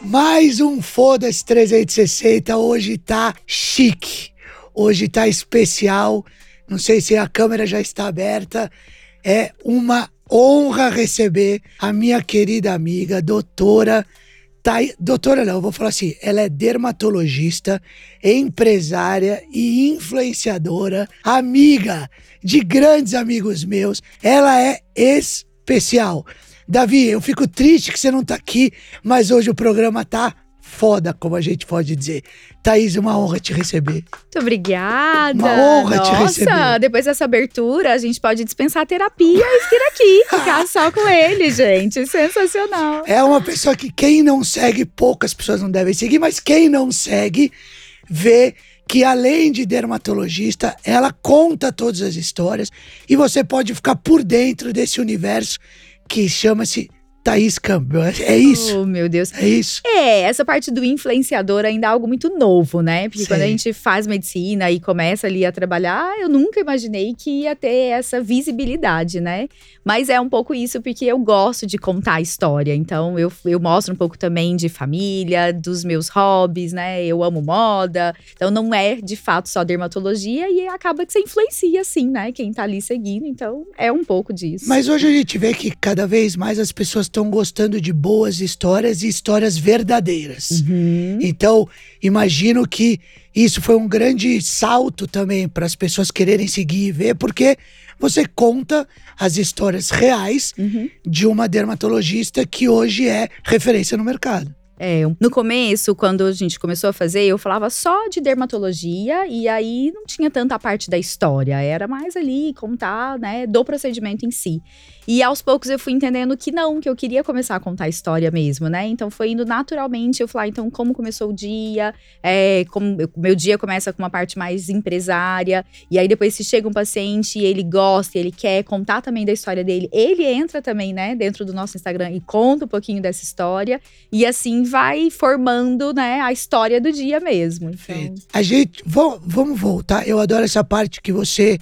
Mais um Foda-se 360. Hoje tá chique. Hoje tá especial. Não sei se a câmera já está aberta. É uma honra receber a minha querida amiga, doutora. Thay... Doutora, não, eu vou falar assim: ela é dermatologista, empresária e influenciadora, amiga de grandes amigos meus. Ela é especial. Davi, eu fico triste que você não tá aqui, mas hoje o programa tá foda, como a gente pode dizer. Thaís, uma honra te receber. Muito obrigada. Uma honra Nossa, te receber. depois dessa abertura, a gente pode dispensar a terapia e vir aqui, ficar só com ele, gente. Sensacional. É uma pessoa que quem não segue, poucas pessoas não devem seguir, mas quem não segue, vê que além de dermatologista, ela conta todas as histórias e você pode ficar por dentro desse universo que chama-se Thaís Campbell. É isso. Oh, meu Deus. É isso. É, essa parte do influenciador ainda é algo muito novo, né? Porque quando a gente faz medicina e começa ali a trabalhar, eu nunca imaginei que ia ter essa visibilidade, né? Mas é um pouco isso porque eu gosto de contar a história. Então eu, eu mostro um pouco também de família, dos meus hobbies, né? Eu amo moda. Então não é de fato só dermatologia e acaba que você influencia, assim, né? Quem tá ali seguindo. Então é um pouco disso. Mas hoje a gente vê que cada vez mais as pessoas estão gostando de boas histórias e histórias verdadeiras. Uhum. Então, imagino que isso foi um grande salto também para as pessoas quererem seguir e ver, porque você conta as histórias reais Uhum. de uma dermatologista que hoje é referência no mercado. É, no começo, quando a gente começou a fazer, eu falava só de dermatologia e aí não tinha tanta parte da história, era mais ali contar, né, do procedimento em si. E aos poucos eu fui entendendo que não, que eu queria começar a contar a história mesmo, né? Então foi indo naturalmente, eu falei, ah, então como começou o dia, é, como eu- meu dia começa com uma parte mais empresária, e aí depois se chega um paciente e ele gosta, ele quer contar também da história dele, ele entra também, né, dentro do nosso Instagram e conta um pouquinho dessa história, e assim vai formando, né, a história do dia mesmo. Então, A gente, vamos voltar. Eu adoro essa parte que você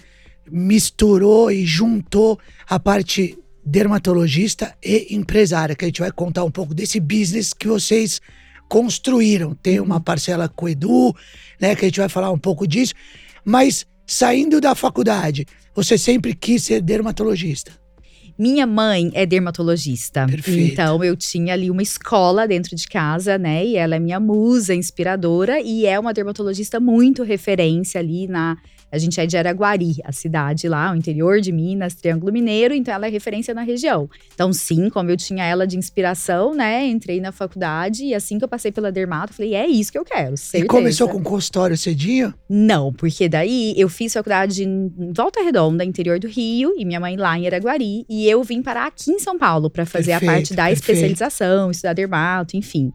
misturou e juntou a parte dermatologista e empresária, que a gente vai contar um pouco desse business que vocês construíram. Tem uma parcela com o Edu, né, que a gente vai falar um pouco disso. Mas saindo da faculdade, você sempre quis ser dermatologista. Minha mãe é dermatologista. Perfeito. Então eu tinha ali uma escola dentro de casa, né? E ela é minha musa inspiradora e é uma dermatologista muito referência ali na. A gente é de Araguari, a cidade lá, o interior de Minas, Triângulo Mineiro, então ela é referência na região. Então, sim, como eu tinha ela de inspiração, né? Entrei na faculdade e assim que eu passei pela dermato, falei, é isso que eu quero. E Certeza. começou com consultório cedinho? Não, porque daí eu fiz faculdade em Volta Redonda, interior do Rio, e minha mãe lá em Araguari, e eu vim parar aqui em São Paulo para fazer Perfeito, a parte da perfeito. especialização, estudar dermato, enfim.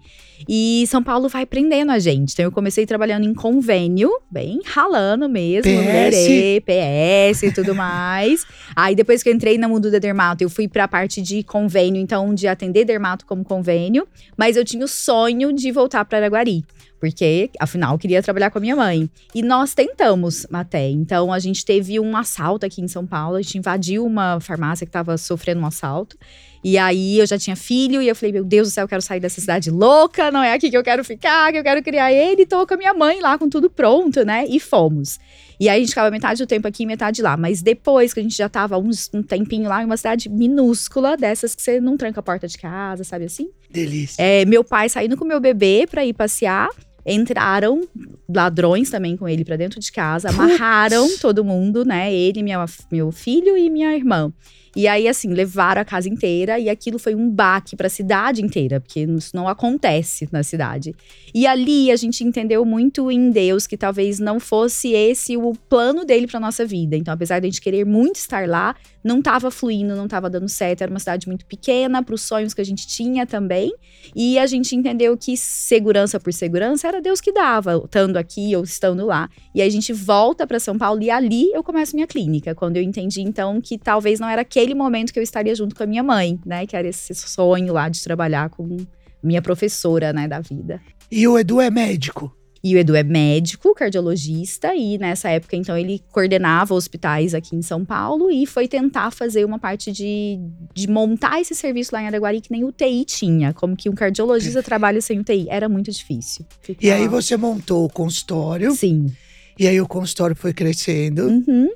E São Paulo vai prendendo a gente. Então eu comecei trabalhando em convênio, bem ralando mesmo. Lerê, PS e tudo mais. Aí depois que eu entrei no mundo da dermato, eu fui pra parte de convênio, então de atender dermato como convênio, mas eu tinha o sonho de voltar para Araguari. Porque, afinal, eu queria trabalhar com a minha mãe. E nós tentamos até. Então, a gente teve um assalto aqui em São Paulo. A gente invadiu uma farmácia que estava sofrendo um assalto. E aí, eu já tinha filho. E eu falei, meu Deus do céu, eu quero sair dessa cidade louca. Não é aqui que eu quero ficar, que eu quero criar ele. Tô com a minha mãe lá, com tudo pronto, né? E fomos. E aí, a gente ficava metade do tempo aqui e metade lá. Mas depois que a gente já tava uns, um tempinho lá, em uma cidade minúscula, dessas que você não tranca a porta de casa, sabe assim? Delícia. É, meu pai saindo com meu bebê pra ir passear. Entraram ladrões também com ele pra dentro de casa, amarraram todo mundo, né? Ele, minha, meu filho e minha irmã. E aí, assim, levaram a casa inteira e aquilo foi um baque pra cidade inteira, porque isso não acontece na cidade. E ali a gente entendeu muito em Deus que talvez não fosse esse o plano dele pra nossa vida. Então, apesar de a gente querer muito estar lá, não tava fluindo, não tava dando certo. Era uma cidade muito pequena para os sonhos que a gente tinha também. E a gente entendeu que segurança por segurança era Deus que dava, estando aqui ou estando lá. E aí a gente volta para São Paulo e ali eu começo minha clínica, quando eu entendi então que talvez não era aquele momento que eu estaria junto com a minha mãe, né, que era esse sonho lá de trabalhar com minha professora, né, da vida. E o Edu é médico. E o Edu é médico, cardiologista, e nessa época, então, ele coordenava hospitais aqui em São Paulo e foi tentar fazer uma parte de, de montar esse serviço lá em Araguari que nem o TI tinha. Como que um cardiologista trabalha sem UTI. Era muito difícil. Ficar... E aí você montou o consultório. Sim. E aí o consultório foi crescendo. Uhum.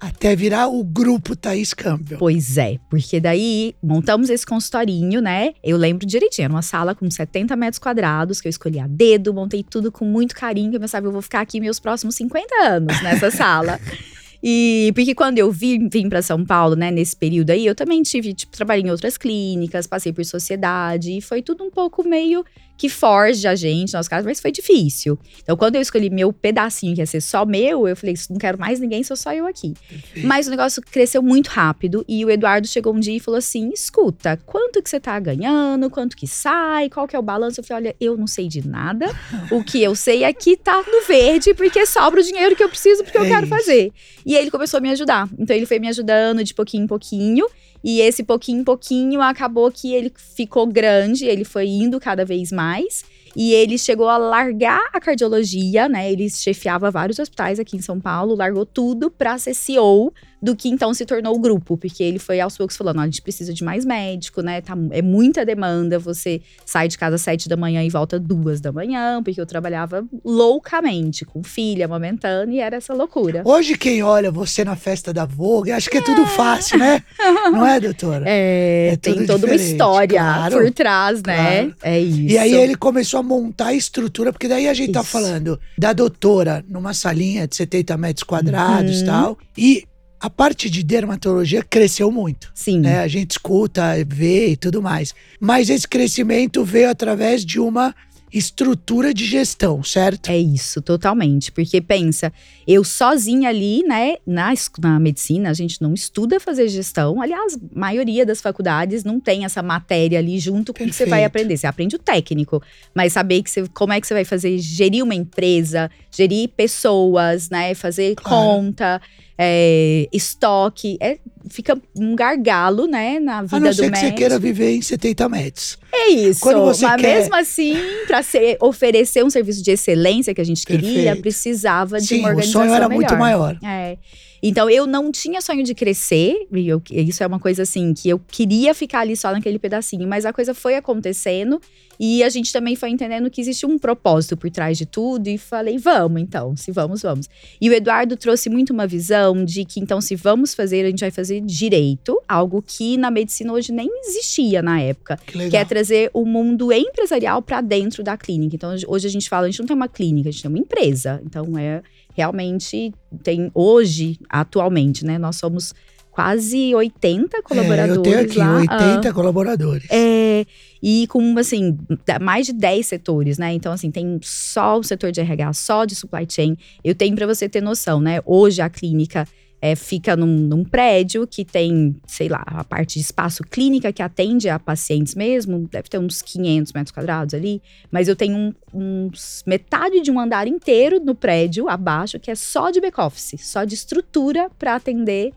Até virar o grupo Thaís Campbell. Pois é, porque daí montamos esse consultorinho, né? Eu lembro direitinho, era uma sala com 70 metros quadrados, que eu escolhi a dedo, montei tudo com muito carinho, que eu pensava, eu vou ficar aqui meus próximos 50 anos nessa sala. E porque quando eu vim, vim para São Paulo, né, nesse período aí, eu também tive, tipo, trabalhei em outras clínicas, passei por sociedade, e foi tudo um pouco meio que forge a gente, nosso caso, mas foi difícil. Então, quando eu escolhi meu pedacinho, que ia ser só meu, eu falei, não quero mais ninguém, sou só eu aqui. Mas o negócio cresceu muito rápido e o Eduardo chegou um dia e falou assim: escuta, quanto que você tá ganhando, quanto que sai, qual que é o balanço? Eu falei, olha, eu não sei de nada. o que eu sei é que tá no verde, porque sobra o dinheiro que eu preciso, porque é eu quero isso. fazer. E ele começou a me ajudar. Então, ele foi me ajudando de pouquinho em pouquinho. E esse pouquinho em pouquinho acabou que ele ficou grande, ele foi indo cada vez mais. E ele chegou a largar a cardiologia, né? Ele chefiava vários hospitais aqui em São Paulo, largou tudo para ser CEO do que então se tornou o grupo, porque ele foi aos poucos falando: a gente precisa de mais médico, né? Tá, é muita demanda. Você sai de casa às sete da manhã e volta duas da manhã, porque eu trabalhava loucamente, com filha, amamentando, e era essa loucura. Hoje, quem olha você na festa da Vogue, acha que é, é tudo fácil, né? Não é, doutora? É, é tem toda uma história claro, por trás, né? Claro. É isso. E aí ele começou a montar a estrutura, porque daí a gente tá isso. tá falando da doutora numa salinha de 70 metros quadrados e uhum. tal. E a parte de dermatologia cresceu muito. Sim. Né? A gente escuta, vê e tudo mais. Mas esse crescimento veio através de uma estrutura de gestão, certo? É isso, totalmente. Porque pensa, eu sozinha ali, né, na, na medicina, a gente não estuda fazer gestão. Aliás, a maioria das faculdades não tem essa matéria ali junto com o que você vai aprender. Você aprende o técnico, mas saber que você, como é que você vai fazer, gerir uma empresa, gerir pessoas, né, fazer claro. conta é, estoque. É, fica um gargalo, né, na vida do médico. A não ser que você queira viver em 70 metros. É isso. Quando você Mas quer... mesmo assim, para oferecer um serviço de excelência que a gente queria, Perfeito. precisava de Sim, uma organização o sonho era melhor. muito maior. É. Então eu não tinha sonho de crescer, eu, isso é uma coisa assim que eu queria ficar ali só naquele pedacinho, mas a coisa foi acontecendo e a gente também foi entendendo que existe um propósito por trás de tudo e falei, vamos então, se vamos, vamos. E o Eduardo trouxe muito uma visão de que então se vamos fazer, a gente vai fazer direito, algo que na medicina hoje nem existia na época, que, que é trazer o mundo empresarial para dentro da clínica. Então hoje a gente fala, a gente não tem uma clínica, a gente tem uma empresa. Então é realmente tem hoje, atualmente, né? Nós somos quase 80 colaboradores. É, eu tenho aqui lá. 80 ah, colaboradores. É, e com, assim, mais de 10 setores, né? Então, assim, tem só o setor de RH, só de supply chain. Eu tenho para você ter noção, né? Hoje a clínica é, fica num, num, prédio que tem, sei lá, a parte de espaço clínica que atende a pacientes mesmo, deve ter uns 500 metros quadrados ali, mas eu tenho um, uns metade de um andar inteiro no prédio abaixo que é só de back-office, só de estrutura para atender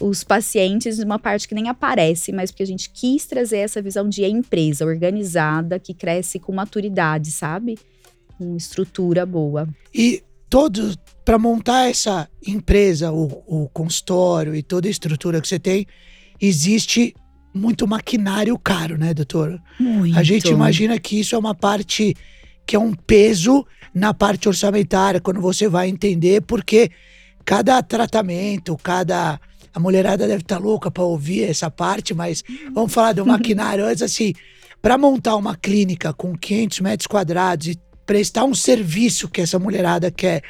os pacientes uma parte que nem aparece, mas porque a gente quis trazer essa visão de empresa organizada que cresce com maturidade, sabe? Com estrutura boa. E todos para montar essa empresa, o, o consultório e toda a estrutura que você tem, existe muito maquinário caro, né, doutora? Muito. A gente imagina que isso é uma parte que é um peso na parte orçamentária, quando você vai entender, porque cada tratamento, cada. A mulherada deve estar tá louca para ouvir essa parte, mas vamos falar do maquinário antes, assim. Para montar uma clínica com 500 metros quadrados e prestar um serviço que essa mulherada quer,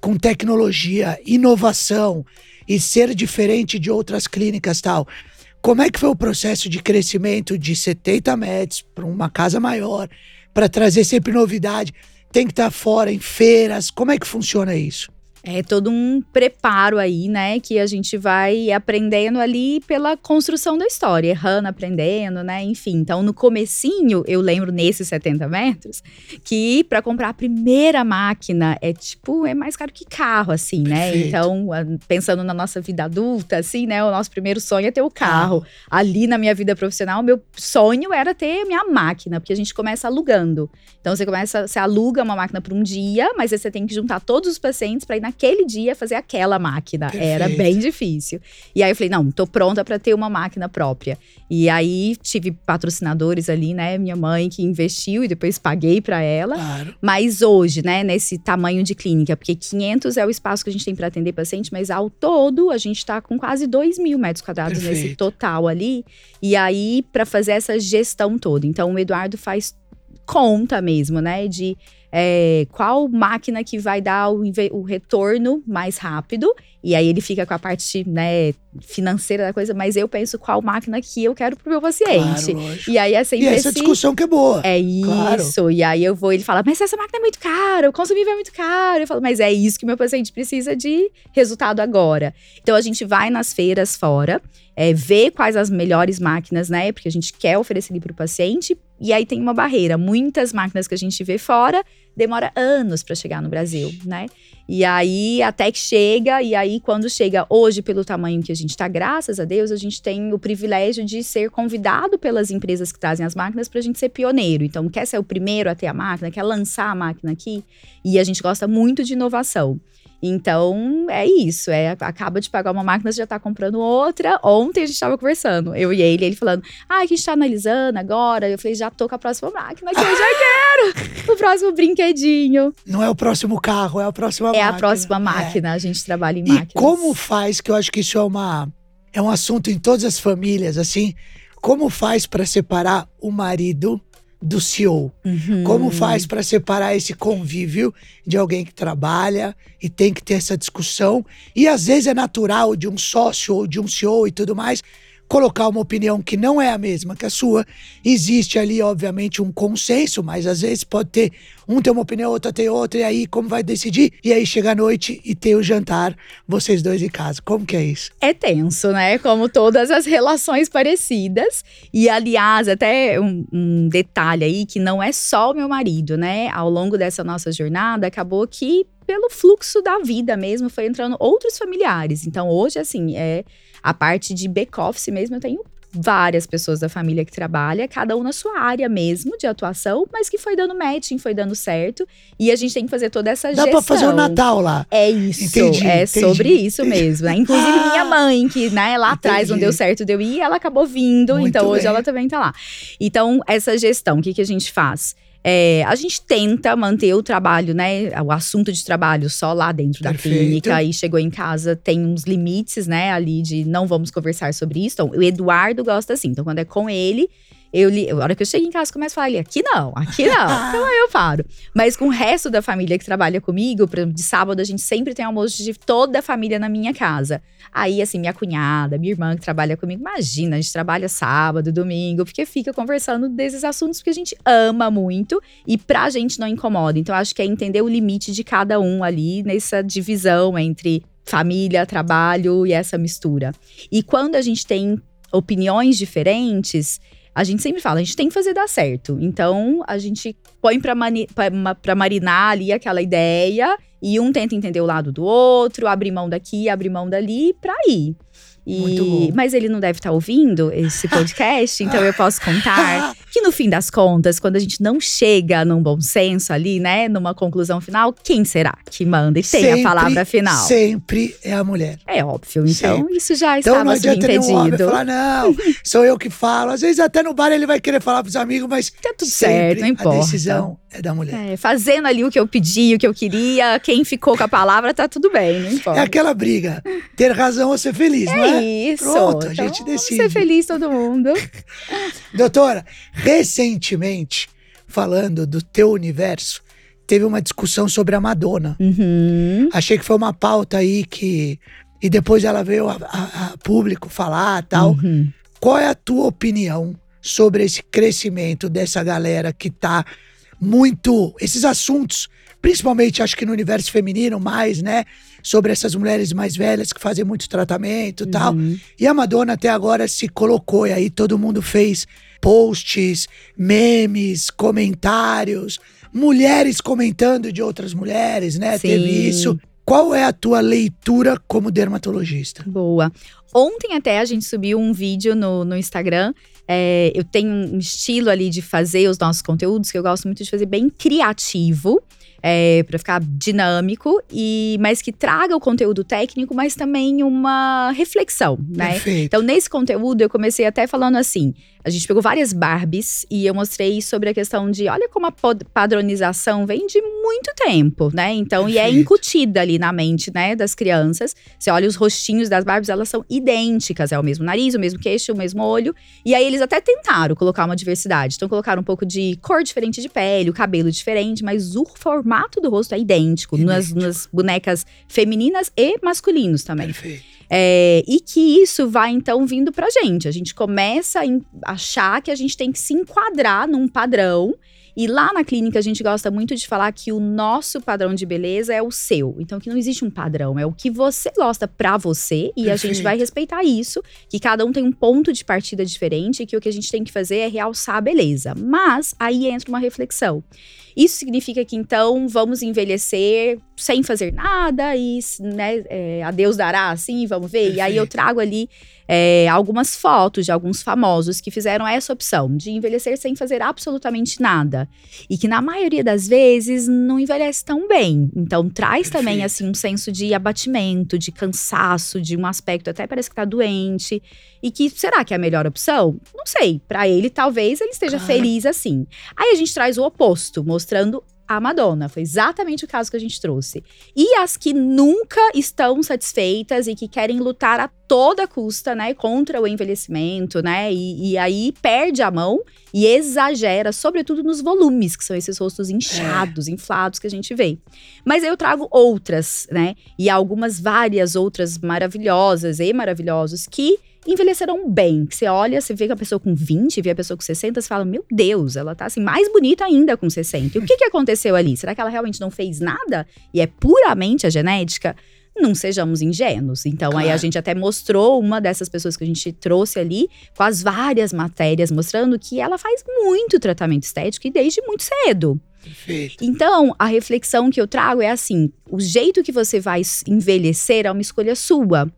com tecnologia, inovação e ser diferente de outras clínicas tal. Como é que foi o processo de crescimento de 70 metros para uma casa maior, para trazer sempre novidade? Tem que estar fora em feiras. Como é que funciona isso? É todo um preparo aí, né? Que a gente vai aprendendo ali pela construção da história, errando, aprendendo, né? Enfim, então no comecinho, eu lembro nesses 70 metros, que para comprar a primeira máquina é tipo, é mais caro que carro, assim, né? Perfeito. Então, pensando na nossa vida adulta, assim, né? O nosso primeiro sonho é ter o carro. Ali na minha vida profissional, meu sonho era ter minha máquina, porque a gente começa alugando. Então você começa, você aluga uma máquina por um dia, mas aí você tem que juntar todos os pacientes para ir naquele dia fazer aquela máquina. Perfeito. Era bem difícil. E aí eu falei, não, tô pronta para ter uma máquina própria. E aí tive patrocinadores ali, né? Minha mãe que investiu e depois paguei para ela. Claro. Mas hoje, né, nesse tamanho de clínica, porque 500 é o espaço que a gente tem para atender paciente, mas ao todo a gente está com quase 2 mil metros quadrados nesse Perfeito. total ali. E aí, para fazer essa gestão toda. Então, o Eduardo faz conta mesmo, né, de é, qual máquina que vai dar o, o retorno mais rápido. E aí ele fica com a parte, né, financeira da coisa, mas eu penso qual máquina que eu quero pro meu paciente. Claro. E aí é sempre E essa esse- discussão que é boa. é Claro. isso. E aí eu vou, ele fala, mas essa máquina é muito cara, o consumível é muito caro. Eu falo, mas é isso que meu paciente precisa de resultado agora. Então a gente vai nas feiras fora, é, vê quais as melhores máquinas, né? Porque a gente quer oferecer ali para o paciente. E aí tem uma barreira. Muitas máquinas que a gente vê fora demora anos para chegar no Brasil, né? E aí até que chega, e aí quando chega hoje, pelo tamanho que a gente está, graças a Deus, a gente tem o privilégio de ser convidado pelas empresas que trazem as máquinas para a gente ser pioneiro. Então, quer ser o primeiro a ter a máquina, quer lançar a máquina aqui, e a gente gosta muito de inovação. Então, é isso. É, acaba de pagar uma máquina, você já tá comprando outra. Ontem a gente tava conversando, eu e ele, ele falando: Ah, que a gente tá analisando agora. Eu falei, já tô com a próxima máquina que eu já quero. o próximo brinquedinho. Não é o próximo carro, é a próxima É máquina. a próxima É. máquina. A gente trabalha em E máquinas. como faz, que eu acho que isso é uma é um assunto em todas as famílias, assim, como faz para separar o marido do CEO? Uhum. Como faz para separar esse convívio de alguém que trabalha e tem que ter essa discussão? E às vezes é natural de um sócio ou de um CEO e tudo mais colocar uma opinião que não é a mesma que a sua. Existe ali, obviamente, um consenso, mas às vezes pode ter um tem uma opinião, outro tem outra, e aí como vai decidir? E aí chega a noite e tem o jantar, vocês dois em casa. Como que é isso? É tenso, né? Como todas as relações parecidas. E, aliás, até um, um detalhe aí que não é só o meu marido, né? Ao longo dessa nossa jornada, acabou que, pelo fluxo da vida mesmo, foi entrando outros familiares. Então, hoje, assim, é a parte de back-office mesmo, eu tenho várias pessoas da família que trabalha, cada um na sua área mesmo de atuação, mas que foi dando matching, foi dando certo. E a gente tem que fazer toda essa Dá gestão. pra fazer o Natal lá. É isso, Entendi, é entendi, sobre isso entendi. mesmo. né? Inclusive, Ah, minha mãe, que né, lá atrás não deu certo de eu ir, ela acabou vindo, Muito então hoje bem. ela também tá lá. Então, essa gestão, o que, que a gente faz? É, a gente tenta manter o trabalho, né? O assunto de trabalho só lá dentro da Perfeito. clínica. Aí chegou em casa, tem uns limites, né? Ali de não vamos conversar sobre isso. Então, o Eduardo gosta assim. Então, quando é com ele, eu li, a hora que eu chego em casa, começo a falar ali, aqui não, aqui não. então aí eu paro. Mas com o resto da família que trabalha comigo, por exemplo, de sábado a gente sempre tem almoço de toda a família na minha casa. Aí, assim, minha cunhada, minha irmã que trabalha comigo, imagina, a gente trabalha sábado, domingo, porque fica conversando desses assuntos que a gente ama muito e pra gente não incomoda. Então, acho que é entender o limite de cada um ali nessa divisão entre família, trabalho e essa mistura. E quando a gente tem opiniões diferentes, a gente sempre fala, a gente tem que fazer dar certo. Então, a gente põe pra, pra pra marinar ali aquela ideia e um tenta entender o lado do outro, abre mão daqui, abre mão dali pra ir. E- mas ele não deve estar ouvindo esse podcast, então eu posso contar que no fim das contas, quando a gente não chega num bom senso ali, né, numa conclusão final, quem será que manda e tem Sempre, a palavra final? Sempre é a mulher. É óbvio, então Sempre. isso já Então não estava adianta nenhum homem subentendido. falar, não, sou eu que falo. Às vezes até no bar ele vai querer falar pros amigos, mas Tá tudo certo, não importa. a decisão é da mulher. É, fazendo ali o que eu pedi, o que eu queria, quem ficou com a palavra, tá tudo bem, não importa. É aquela briga, ter razão ou ser feliz, não é? Isso. Pronto, a Então, gente vamos decide. Ser feliz todo mundo. Doutora, recentemente, falando do teu universo, teve uma discussão sobre a Madonna. Uhum. Achei que foi uma pauta aí que. E depois ela veio a, a- a público falar tal. Uhum. Qual é a tua opinião sobre esse crescimento dessa galera que tá muito. Esses assuntos principalmente acho que no universo feminino mais, né? Sobre essas mulheres mais velhas que fazem muito tratamento e uhum. tal. E a Madonna até agora se colocou, e aí todo mundo fez posts, memes, comentários, mulheres comentando de outras mulheres, né? Sim. Teve isso. Qual é a tua leitura como dermatologista? Boa. Ontem até a gente subiu um vídeo no, no Instagram. É, eu tenho um estilo ali de fazer os nossos conteúdos que eu gosto muito de fazer bem criativo é, para ficar dinâmico e mas que traga o conteúdo técnico, mas também uma reflexão, né? Perfeito. Então nesse conteúdo eu comecei até falando assim, a gente pegou várias Barbies e eu mostrei sobre a questão de olha como a padronização vem de muito tempo, né? Então Perfeito. e é incutida ali na mente, né, das crianças. Você olha os rostinhos das Barbies, elas são idênticas, é o mesmo nariz, o mesmo queixo, o mesmo olho. E aí eles até tentaram colocar uma diversidade. Então colocaram um pouco de cor diferente de pele, o cabelo diferente, mas o formato do rosto é idêntico, idêntico. Nas, nas, bonecas femininas e masculinos também. Perfeito. É, e que isso vai então vindo pra gente. A gente começa a achar que a gente tem que se enquadrar num padrão e lá na clínica a gente gosta muito de falar que o nosso padrão de beleza é o seu. Então que não existe um padrão, é o que você gosta para você e Perfeito. a gente vai respeitar isso, que cada um tem um ponto de partida diferente e que o que a gente tem que fazer é realçar a beleza. Mas aí entra uma reflexão. Isso significa que então vamos envelhecer sem fazer nada e né, é, a Deus dará assim, vamos ver. E aí eu trago ali é, algumas fotos de alguns famosos que fizeram essa opção de envelhecer sem fazer absolutamente nada. E que na maioria das vezes não envelhece tão bem. Então traz Perfeito. também assim um senso de abatimento, de cansaço, de um aspecto até parece que tá doente. E que será que é a melhor opção? Não sei. Para ele, talvez ele esteja claro. feliz assim. Aí a gente traz o oposto, mostrando a Madonna. Foi exatamente o caso que a gente trouxe. E as que nunca estão satisfeitas e que querem lutar a toda custa, né, contra o envelhecimento, né? E, e aí perde a mão e exagera, sobretudo nos volumes, que são esses rostos inchados, é. inflados que a gente vê. Mas eu trago outras, né? E algumas várias outras maravilhosas e maravilhosos que envelheceram bem. Que você olha, você vê que a pessoa com 20, vê a pessoa com 60, você fala, meu Deus, ela tá assim, mais bonita ainda com 60. E o que, que aconteceu ali? Será que ela realmente não fez nada? E é puramente a genética? não sejamos ingênuos. Então, claro. aí a gente até mostrou uma dessas pessoas que a gente trouxe ali, com as várias matérias, mostrando que ela faz muito tratamento estético e desde muito cedo. Perfeito. Então, a reflexão que eu trago é assim: o jeito que você vai envelhecer é uma escolha sua.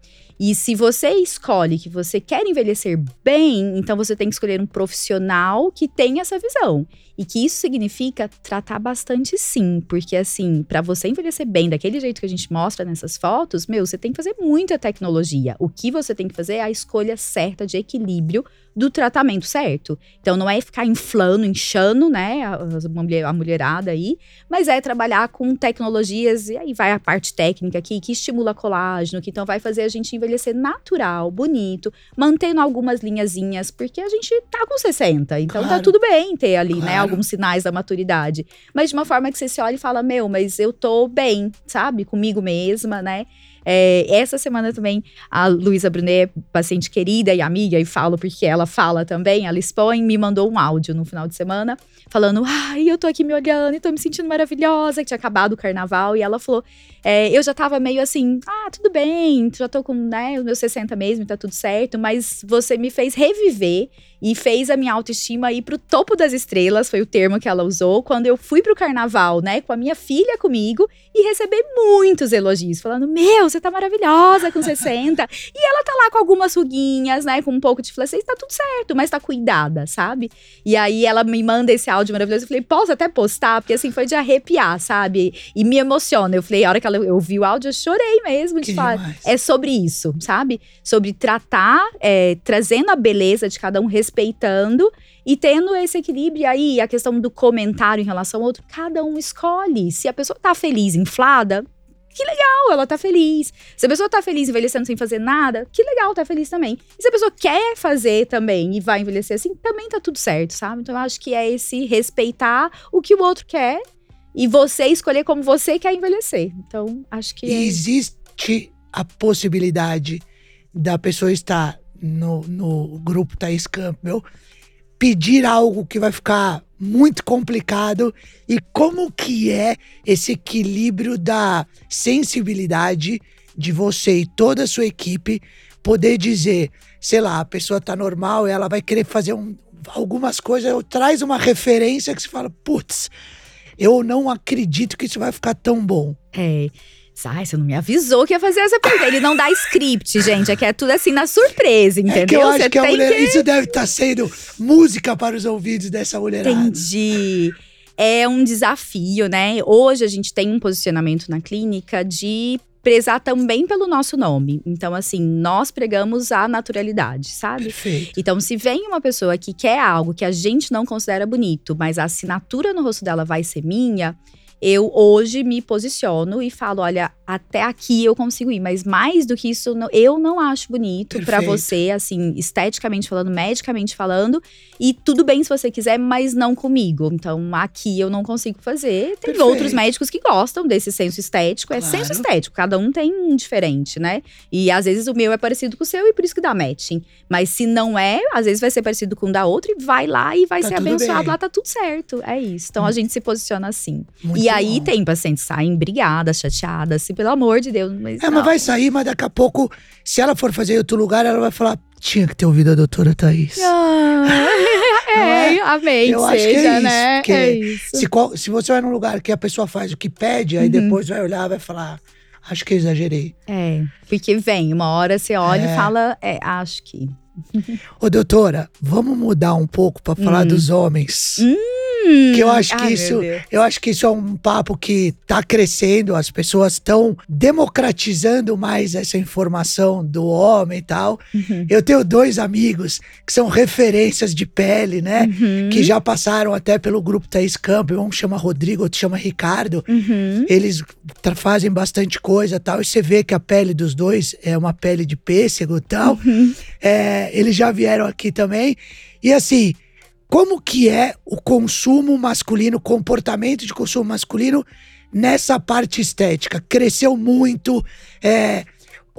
E se você escolhe que você quer envelhecer bem, então você tem que escolher um profissional que tenha essa visão. E que isso significa tratar bastante sim, porque assim, para você envelhecer bem daquele jeito que a gente mostra nessas fotos, meu, você tem que fazer muita tecnologia. O que você tem que fazer é a escolha certa de equilíbrio do tratamento certo. Então não é ficar inflando, inchando, né, a, mulherada aí, mas é trabalhar com tecnologias e aí vai a parte técnica aqui que estimula colágeno, que então vai fazer a gente envelhecer natural, bonito, mantendo algumas linhazinhas, porque a gente tá com 60, então tá claro. tá tudo bem ter ali, né, claro. né, alguns sinais da maturidade. Mas de uma forma que você se olha e fala: "Meu, mas eu tô bem", sabe? Comigo mesma, né? É, essa semana também a Luísa Brunet, paciente querida e amiga, e falo porque ela fala também, ela expõe, me mandou um áudio no final de semana falando: ai, eu tô aqui me olhando e tô me sentindo maravilhosa, que tinha acabado o carnaval. E ela falou: é, eu já tava meio assim, ah, tudo bem, já tô com né, os meus 60 mesmo, tá tudo certo, mas você me fez reviver e fez a minha autoestima ir pro topo das estrelas, foi o termo que ela usou, quando eu fui pro carnaval, né, com a minha filha comigo e receber muitos elogios, falando: Meu, você tá maravilhosa com 60. e ela tá lá com algumas ruguinhas, né, com um pouco de flacidez, tá tudo certo, mas tá cuidada, sabe? E aí ela me manda esse áudio maravilhoso, eu falei: Posso até postar? Porque assim foi de arrepiar, sabe? E me emociona. Eu falei: A hora que ela, eu ouvi o áudio, eu chorei mesmo de falar. É sobre isso, sabe? Sobre tratar, é, trazendo a beleza de cada um, respeitando e tendo esse equilíbrio aí, a questão do comentário em relação ao outro, cada um escolhe. Se a pessoa tá feliz, inflada, que legal, ela tá feliz. Se a pessoa tá feliz envelhecendo sem fazer nada, que legal, tá feliz também. E se a pessoa quer fazer também e vai envelhecer assim, também tá tudo certo, sabe? Então eu acho que é esse respeitar o que o outro quer e você escolher como você quer envelhecer. Então, acho que. É... Existe a possibilidade da pessoa estar no, no grupo Thaís Campbell pedir algo que vai ficar muito complicado e como que é esse equilíbrio da sensibilidade de você e toda a sua equipe poder dizer, sei lá, a pessoa tá normal ela vai querer fazer um, algumas coisas, traz uma referência que você fala, putz, eu não acredito que isso vai ficar tão bom. É. Ai, você não me avisou que ia fazer essa pergunta. Ele não dá script, gente. É que é tudo assim na surpresa, entendeu? É que eu acho você que a mulher. Que... Isso deve estar tá sendo música para os ouvidos dessa mulherada. Entendi. É um desafio, né? Hoje a gente tem um posicionamento na clínica de prezar também pelo nosso nome. Então, assim, nós pregamos a naturalidade, sabe? Perfeito. Então, se vem uma pessoa que quer algo que a gente não considera bonito, mas a assinatura no rosto dela vai ser minha, eu hoje me posiciono e falo: olha, até aqui eu consigo ir, mas mais do que isso, eu não acho bonito para você, assim, esteticamente falando, medicamente falando. E tudo bem se você quiser, mas não comigo. Então, aqui eu não consigo fazer. Tem Perfeito. outros médicos que gostam desse senso estético. É claro. senso estético, cada um tem um diferente, né? E às vezes o meu é parecido com o seu e por isso que dá matching. Mas se não é, às vezes vai ser parecido com o da outra e vai lá e vai tá ser abençoado bem. lá, tá tudo certo. É isso. Então hum. a gente se posiciona assim. Muito e aí tem pacientes saem brigadas, chateadas, se pelo amor de Deus. Mas é, não. mas vai sair, mas daqui a pouco, se ela for fazer em outro lugar, ela vai falar: tinha que ter ouvido a doutora Thaís. Ah, é, é? amém, Eu seja, acho que é isso, né? É isso. Se, se você vai num lugar que a pessoa faz o que pede, aí uhum. depois vai olhar vai falar. Acho que eu exagerei. É, porque vem, uma hora você olha é. e fala, é, acho que. Ô, doutora, vamos mudar um pouco para falar hum. dos homens. Hum. Que eu acho que Ai, isso, eu acho que isso é um papo que está crescendo, as pessoas estão democratizando mais essa informação do homem e tal. Uhum. Eu tenho dois amigos que são referências de pele, né? Uhum. Que já passaram até pelo grupo Thaís Campbell, um chama Rodrigo, outro chama Ricardo. Uhum. Eles fazem bastante coisa tal, e você vê que a pele dos dois é uma pele de pêssego e tal. Uhum. É, eles já vieram aqui também. E assim, como que é o consumo masculino, comportamento de consumo masculino nessa parte estética? Cresceu muito, é,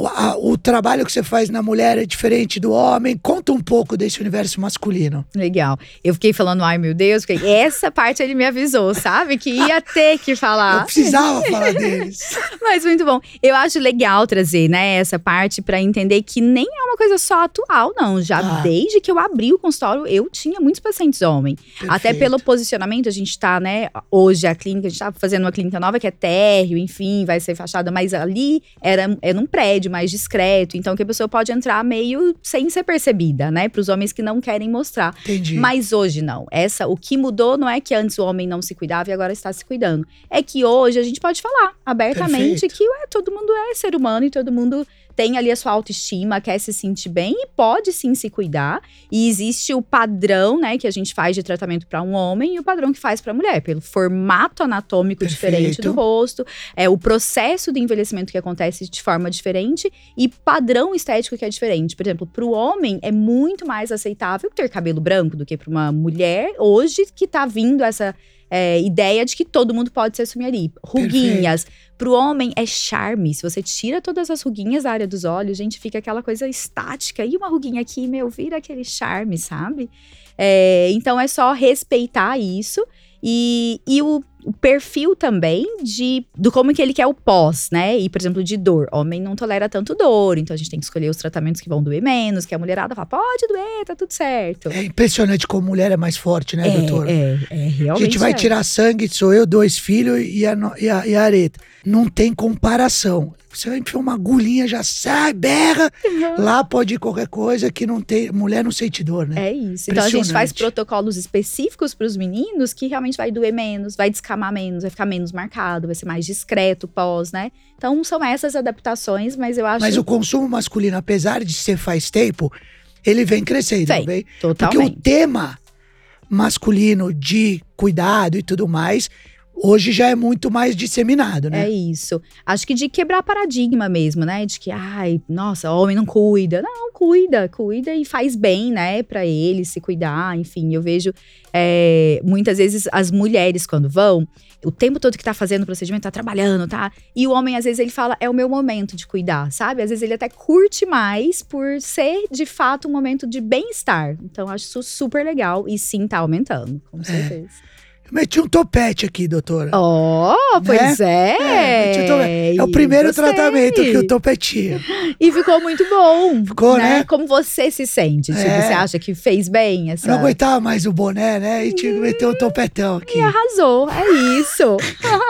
a, o trabalho que você faz na mulher é diferente do homem. Conta um pouco desse universo masculino. Legal. Eu fiquei falando, ai meu Deus, essa parte ele me avisou, sabe? Que ia ter que falar. Eu precisava falar deles. Mas muito bom. Eu acho legal trazer, né, essa parte para entender que nem é uma coisa só atual, não. Já ah. desde que eu abri o consultório, eu tinha muitos pacientes. Perfeito. Até pelo posicionamento, a gente tá, né, hoje a clínica, a gente tá fazendo uma clínica nova que é térreo, enfim, vai ser fachada, mas ali era, era um prédio mais discreto, então que a pessoa pode entrar meio sem ser percebida, né? Para os homens que não querem mostrar. Entendi. Mas hoje não. Essa, o que mudou não é que antes o homem não se cuidava e agora está se cuidando. É que hoje a gente pode falar abertamente Perfeito. que ué, todo mundo é ser humano e todo mundo tem ali a sua autoestima, quer se sentir bem e pode sim se cuidar. E existe o padrão, né, que a gente faz de tratamento para um homem e o padrão que faz para a mulher, pelo formato anatômico Perfeito. diferente do rosto, é o processo do envelhecimento que acontece de forma diferente e padrão estético que é diferente. Por exemplo, para o homem é muito mais aceitável ter cabelo branco do que para uma mulher hoje que está vindo essa é, ideia de que todo mundo pode se assumir ali. Ruguinhas. Perfeito. Pro homem é charme. Se você tira todas as ruguinhas da área dos olhos, gente, fica aquela coisa estática. E uma ruguinha aqui, meu, vira aquele charme, sabe? É, então é só respeitar isso. E, e o, o, perfil também de do como que ele quer o pós, né? E, por exemplo, de dor. Homem não tolera tanto dor, então a gente tem que escolher os tratamentos que vão doer menos, que a mulherada fala, pode doer, tá tudo certo. É impressionante como mulher é mais forte, né, é, doutora? É, é, realmente. A gente vai é. tirar sangue, sou eu, dois filhos e a, e a, e a areta. Não tem comparação. Você vai enfiar uma agulhinha, já sai, berra. Uhum. Lá pode ir qualquer coisa que não tem. Mulher não sente dor, né? É isso. Então a gente faz protocolos específicos para os meninos que realmente vai doer menos, vai descamar menos, vai ficar menos marcado, vai ser mais discreto pós, né? Então são essas adaptações, mas eu acho. Mas o consumo masculino, apesar de ser faz tempo, ele vem crescendo, vem? Totalmente. Porque o tema masculino de cuidado e tudo mais hoje já é muito mais disseminado, né? É isso. Acho que de quebrar paradigma mesmo, né? De que, ai, nossa, homem não cuida. Não, cuida, cuida e faz bem, né? Pra ele se cuidar. Enfim, eu vejo é, muitas vezes as mulheres, quando vão, o tempo todo que tá fazendo o procedimento, tá trabalhando, tá? E o homem, às vezes, ele fala, é o meu momento de cuidar, sabe? Às vezes ele até curte mais por ser, de fato, um momento de bem-estar. Então, acho isso super legal e sim, tá aumentando, com certeza. Eu meti um topete aqui, doutora. Oh, pois é. É, um topete. É o primeiro tratamento que eu topetinho. E ficou muito bom. Ficou, né? Como você se sente? Tipo, É. você acha que fez bem Eu essa... não aguentava mais o boné, né? E tinha que meter um topetão aqui. E arrasou, é isso.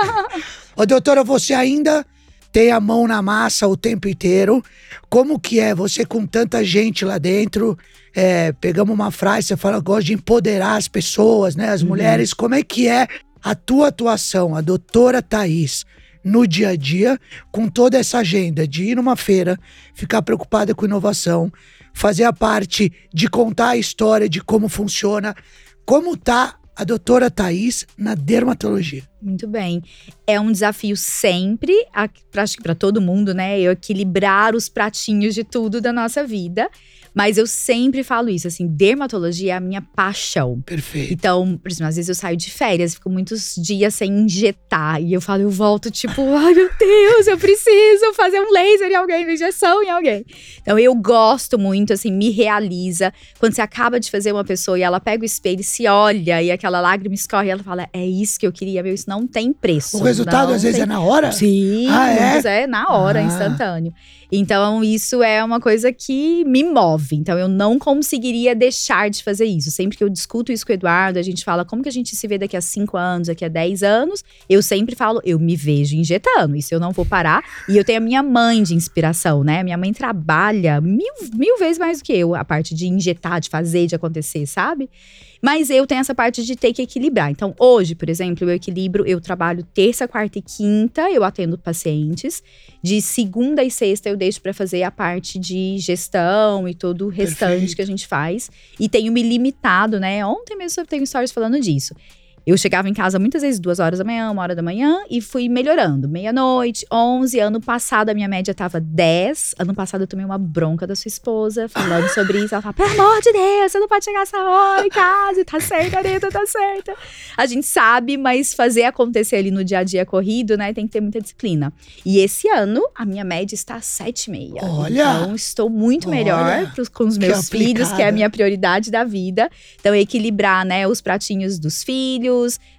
Ô, doutora, você ainda tem a mão na massa o tempo inteiro. Como que é você com tanta gente lá dentro? É, pegamos uma frase, você fala, gosta de empoderar as pessoas, né? As mulheres. Como é que é a tua atuação, a doutora Thaís, no dia a dia, com toda essa agenda de ir numa feira, ficar preocupada com inovação, fazer a parte de contar a história de como funciona. Como tá a doutora Thaís na dermatologia? Muito bem. É um desafio sempre, acho que para todo mundo, né? Eu equilibrar os pratinhos de tudo da nossa vida. Mas eu sempre falo isso, assim, dermatologia é a minha paixão. Perfeito. Então, por exemplo, às vezes eu saio de férias, fico muitos dias sem injetar. E eu falo, eu volto, tipo, ai meu Deus, eu preciso fazer um laser em alguém, uma injeção em alguém. Então, eu gosto muito, assim, me realiza. Quando você acaba de fazer uma pessoa e ela pega o espelho e se olha, e aquela lágrima escorre, e ela fala, é isso que eu queria, meu, isso não tem preço. O resultado, não às vezes, tem é na hora? Sim, Ah, é? é na hora, Ah. instantâneo. Então, isso é uma coisa que me move. Então, eu não conseguiria deixar de fazer isso. Sempre que eu discuto isso com o Eduardo, a gente fala como que a gente se vê daqui a 5 anos, daqui a 10 anos. Eu sempre falo, eu me vejo injetando. Isso eu não vou parar. E eu tenho a minha mãe de inspiração, né? Minha mãe trabalha mil, mil vezes mais do que eu, a parte de injetar, de fazer, de acontecer, sabe? Mas eu tenho essa parte de ter que equilibrar. Então, hoje, por exemplo, eu equilibro, eu trabalho terça, quarta e quinta, eu atendo pacientes. De segunda e sexta eu deixo pra fazer a parte de gestão e todo o restante Perfeito. que a gente faz. E tenho me limitado, né? Ontem mesmo eu tenho stories falando disso. Eu chegava em casa muitas vezes duas horas da manhã, uma hora da manhã, e fui melhorando. Meia-noite, 11. Ano passado a minha média tava 10. Ano passado eu tomei uma bronca da sua esposa falando sobre isso. Ela fala: pelo amor de Deus, você não pode chegar essa hora em casa. Tá certo, Anitta, tá certa. A gente sabe, mas fazer acontecer ali no dia a dia corrido, né, tem que ter muita disciplina. E esse ano, a minha média está 7,5. Olha! Então, estou muito Olha! melhor pros- com os Que meus filhos, que é a minha prioridade da vida. Então, equilibrar, né, os pratinhos dos filhos,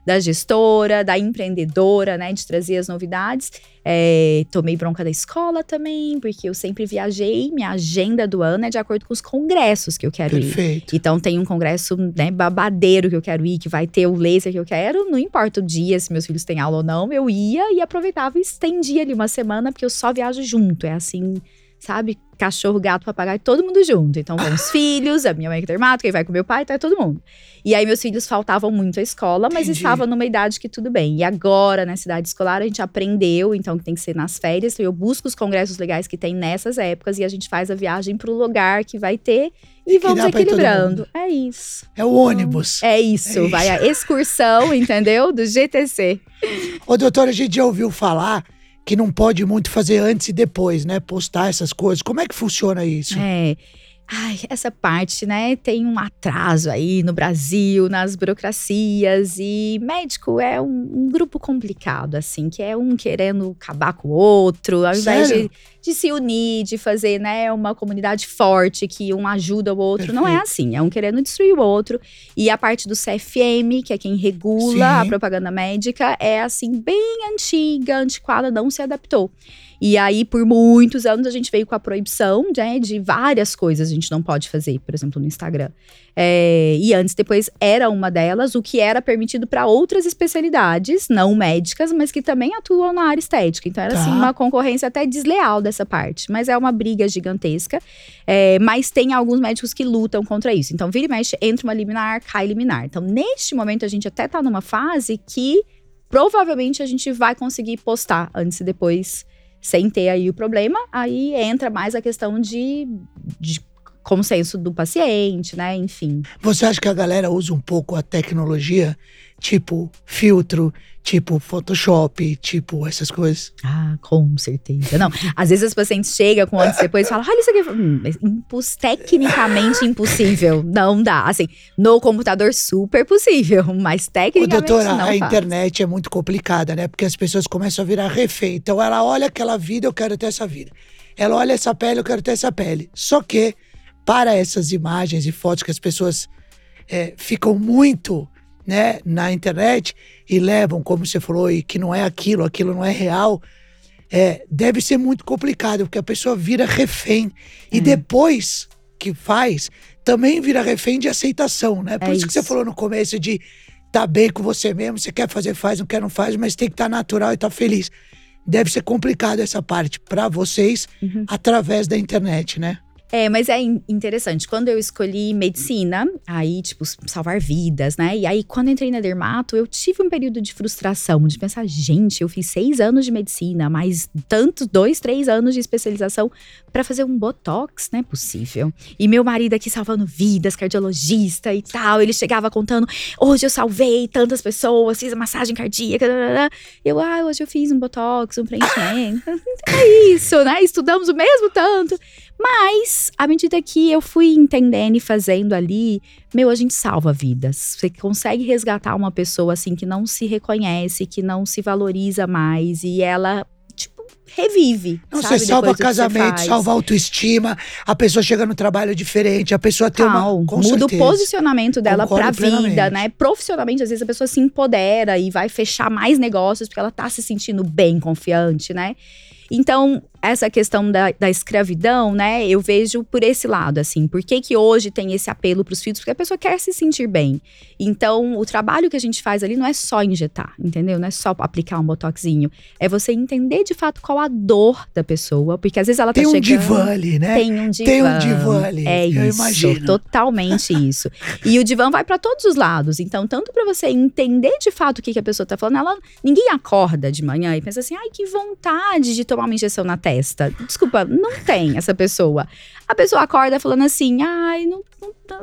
da gestora, da empreendedora, né, de trazer as novidades. É, tomei bronca da escola também, porque eu sempre viajei. Minha agenda do ano é de acordo com os congressos que eu quero ir. Perfeito. Então tem um congresso, né, babadeiro que eu quero ir, que vai ter o laser que eu quero. Não importa o dia, se meus filhos têm aula ou não, eu ia e aproveitava e estendia ali uma semana, porque eu só viajo junto. É assim, sabe? Cachorro, gato, papagaio, todo mundo junto. Então vão os filhos, a minha mãe que é dermato, quem vai com meu pai, tá todo mundo. E aí meus filhos faltavam muito à escola, mas Entendi. estavam numa idade que tudo bem. E agora, na cidade escolar, a gente aprendeu, então que tem que ser nas férias. Então eu busco os congressos legais que tem nessas épocas e a gente faz a viagem pro lugar que vai ter e, vamos pra ir todo equilibrando. É isso. É o ônibus. É isso, É vai a excursão, entendeu? Do GTC. Ô, doutora, a gente já ouviu falar que não pode muito fazer antes e depois, né? Postar essas coisas. Como é que funciona isso? É. Ai, essa parte, né, tem um atraso aí no Brasil, nas burocracias, e médico é um, um grupo complicado, assim, que é um querendo acabar com o outro, ao invés de, de se unir, de fazer, né, uma comunidade forte, que um ajuda o outro. Não é Perfeito. assim, é um querendo destruir o outro. E a parte do CFM, que é quem regula Sim. a propaganda médica, é assim, bem antiga, antiquada, não se adaptou. E aí, por muitos anos, a gente veio com a proibição né, de várias coisas a gente não pode fazer, por exemplo, no Instagram. É, e antes, depois, era uma delas, o que era permitido para outras especialidades, não médicas, mas que também atuam na área estética. Então, era Tá. assim, uma concorrência até desleal dessa parte. Mas é uma briga gigantesca. É, mas tem alguns médicos que lutam contra isso. Então, vira e mexe, entra uma liminar, cai liminar. Então, neste momento, a gente até tá numa fase que provavelmente a gente vai conseguir postar antes e depois sem ter aí o problema, aí entra mais a questão de, de consenso do paciente, né? Enfim. Você acha que a galera usa um pouco a tecnologia tipo filtro, tipo Photoshop, tipo essas coisas? Ah, com certeza. Não, às vezes as pacientes chegam com antes e depois e falam, olha isso aqui. Hum, impus, tecnicamente impossível. Não dá. Assim, no computador super possível, mas tecnicamente Ô, doutora, não a faz. internet é muito complicada, né? Porque as pessoas começam a virar refém. Então ela olha aquela vida, eu quero ter essa vida. Ela olha essa pele, eu quero ter essa pele. Só que, para essas imagens e fotos que as pessoas é, ficam muito né, na internet e levam, como você falou, e que não é aquilo, aquilo não é real, é, deve ser muito complicado, porque a pessoa vira refém. E É. depois que faz, também vira refém de aceitação, né? Por É isso, que você isso. falou no começo de tá bem com você mesmo, você quer fazer, faz, não quer, não faz, mas tem que estar natural e estar feliz. Deve ser complicado essa parte para vocês Uhum. através da internet, né? É, mas é in- interessante. Quando eu escolhi medicina, aí, tipo, salvar vidas, né? E aí, quando entrei na dermato, eu tive um período de frustração, de pensar, gente, eu fiz seis anos de medicina, mais tantos, dois, três anos de especialização pra fazer um botox, não é possível. E meu marido aqui salvando vidas, cardiologista e tal, ele chegava contando, hoje eu salvei tantas pessoas, fiz a massagem cardíaca, eu, ah, hoje eu fiz um botox, um preenchimento. é isso, né? Estudamos o mesmo tanto. Mas, à medida que eu fui entendendo e fazendo ali, meu, a gente salva vidas. Você consegue resgatar uma pessoa assim que não se reconhece, que não se valoriza mais e ela, tipo, revive. Não, sabe, você salva você casamento, faz. salva autoestima, a pessoa chega no trabalho diferente, a pessoa tem uma. Com Muda o certeza. posicionamento dela Concordo pra vida, né? Profissionalmente, às vezes a pessoa se empodera e vai fechar mais negócios porque ela tá se sentindo bem, confiante, né? Então, essa questão da, da escravidão, né? Eu vejo por esse lado, assim. Por que, que hoje tem esse apelo pros filtros? Porque a pessoa quer se sentir bem. Então, o trabalho que a gente faz ali não é só injetar, entendeu? Não é só aplicar um botoxinho. É você entender de fato qual a dor da pessoa. Porque às vezes ela Tem tá um chegando. divã ali, né? Tem um divã. Tem um divã ali, É eu isso, imagino. totalmente isso. E o divã vai pra todos os lados. Então, tanto pra você entender de fato o que, que a pessoa tá falando, ela ninguém acorda de manhã e pensa assim: "Ai, que vontade de tomar uma injeção na testa". Desculpa, não tem essa pessoa. A pessoa acorda falando assim: "Ai, não,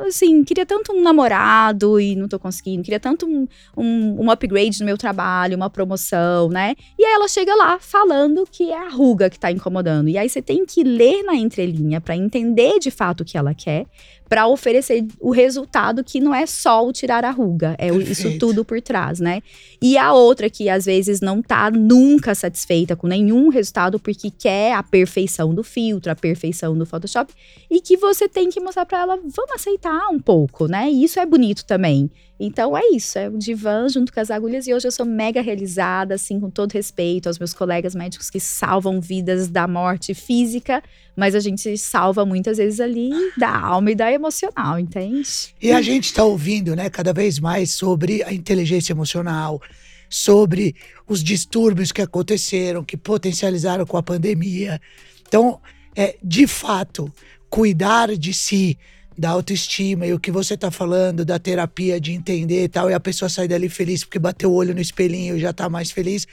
assim, queria tanto um namorado e não tô conseguindo, queria tanto um, um, um upgrade no meu trabalho, uma promoção, né?" E aí ela chega lá falando que é a ruga que tá incomodando. E aí você tem que ler na entrelinha pra entender de fato o que ela quer, pra oferecer o resultado que não é só o tirar a ruga, é isso tudo por trás, né? E a outra que às vezes não tá nunca satisfeita com nenhum resultado porque quer a perfeição do filtro, a perfeição do Photoshop e que você tem que mostrar pra ela, vamos aceitar um pouco, né? E isso é bonito também. Então é isso, é o divã junto com as agulhas e hoje eu sou mega realizada, assim, com todo respeito aos meus colegas médicos que salvam vidas da morte física, mas a gente salva muitas vezes ali da alma e da emocional, entende? E a gente está ouvindo, né, cada vez mais sobre a inteligência emocional, sobre os distúrbios que aconteceram, que potencializaram com a pandemia. Então, é, de fato, cuidar de si, da autoestima e o que você está falando da terapia, de entender e tal, e a pessoa sair dali feliz porque bateu o olho no espelhinho e já está mais feliz,